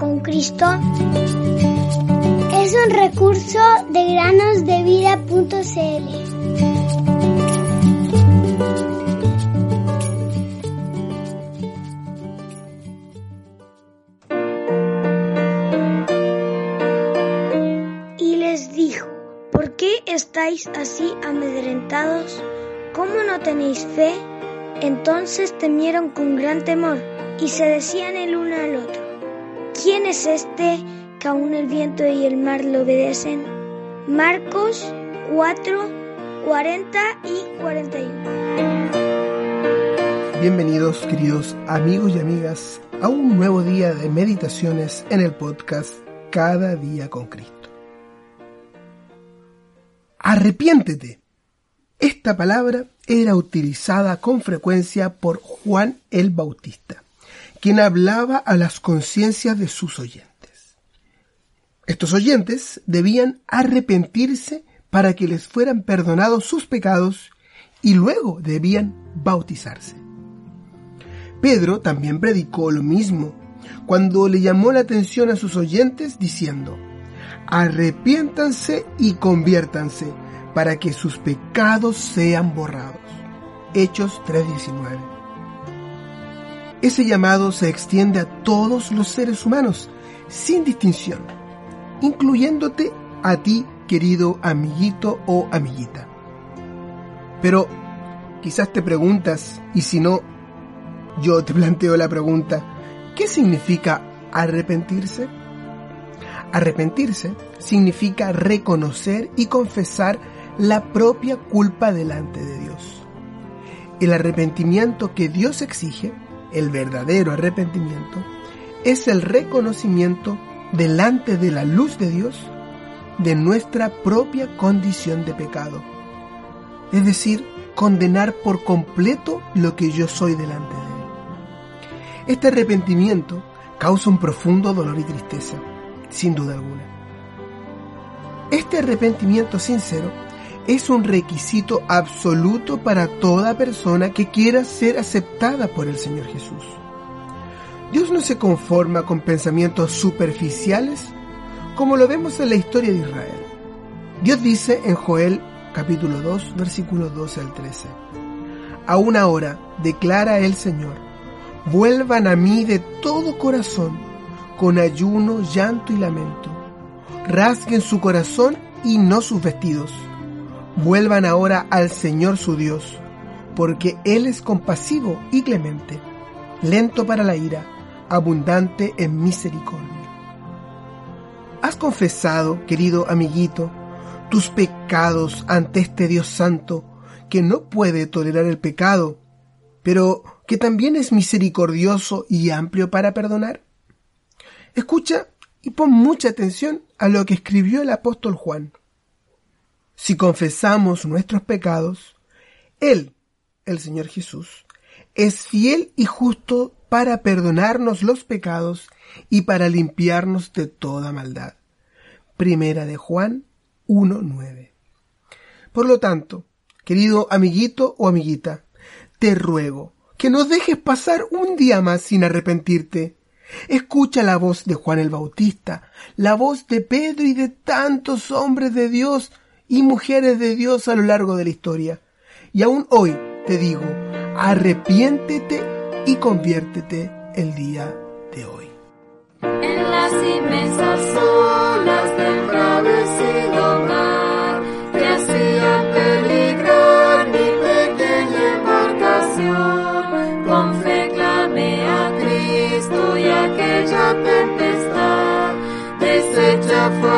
con Cristo es un recurso de granosdevida.cl. Y les dijo, ¿por qué estáis así amedrentados? ¿Cómo no tenéis fe? Entonces temieron con gran temor y se decían el uno al otro, ¿quién es este que aún el viento y el mar le obedecen? Marcos 4, 40 y 41. Bienvenidos queridos amigos y amigas a un nuevo día de meditaciones en el podcast Cada día con Cristo. Arrepiéntete. Esta palabra era utilizada con frecuencia por Juan el Bautista quien hablaba a las conciencias de sus oyentes. Estos oyentes debían arrepentirse para que les fueran perdonados sus pecados y luego debían bautizarse. Pedro también predicó lo mismo cuando le llamó la atención a sus oyentes diciendo, arrepiéntanse y conviértanse para que sus pecados sean borrados. Hechos 3:19. Ese llamado se extiende a todos los seres humanos, sin distinción, incluyéndote a ti, querido amiguito o amiguita. Pero quizás te preguntas, y si no, yo te planteo la pregunta, ¿qué significa arrepentirse? Arrepentirse significa reconocer y confesar la propia culpa delante de Dios. El arrepentimiento que Dios exige el verdadero arrepentimiento, es el reconocimiento delante de la luz de Dios de nuestra propia condición de pecado. Es decir, condenar por completo lo que yo soy delante de Él. Este arrepentimiento causa un profundo dolor y tristeza, sin duda alguna. Este arrepentimiento sincero es un requisito absoluto para toda persona que quiera ser aceptada por el Señor Jesús. Dios no se conforma con pensamientos superficiales como lo vemos en la historia de Israel. Dios dice en Joel capítulo 2 versículos 12 al 13. Aún ahora, declara el Señor, vuelvan a mí de todo corazón, con ayuno, llanto y lamento. Rasguen su corazón y no sus vestidos Vuelvan ahora al Señor su Dios, porque Él es compasivo y clemente, lento para la ira, abundante en misericordia. ¿Has confesado, querido amiguito, tus pecados ante este Dios santo, que no puede tolerar el pecado, pero que también es misericordioso y amplio para perdonar? Escucha y pon mucha atención a lo que escribió el apóstol Juan si confesamos nuestros pecados, Él, el Señor Jesús, es fiel y justo para perdonarnos los pecados y para limpiarnos de toda maldad. Primera de Juan 1.9. Por lo tanto, querido amiguito o amiguita, te ruego que no dejes pasar un día más sin arrepentirte. Escucha la voz de Juan el Bautista, la voz de Pedro y de tantos hombres de Dios y mujeres de Dios a lo largo de la historia. Y aún hoy te digo, arrepiéntete y conviértete el día de hoy. En las inmensas olas del bravecido mar, que hacía peligrar mi pequeña embarcación, con fe clamé a Cristo y aquella tempestad, deshecha fue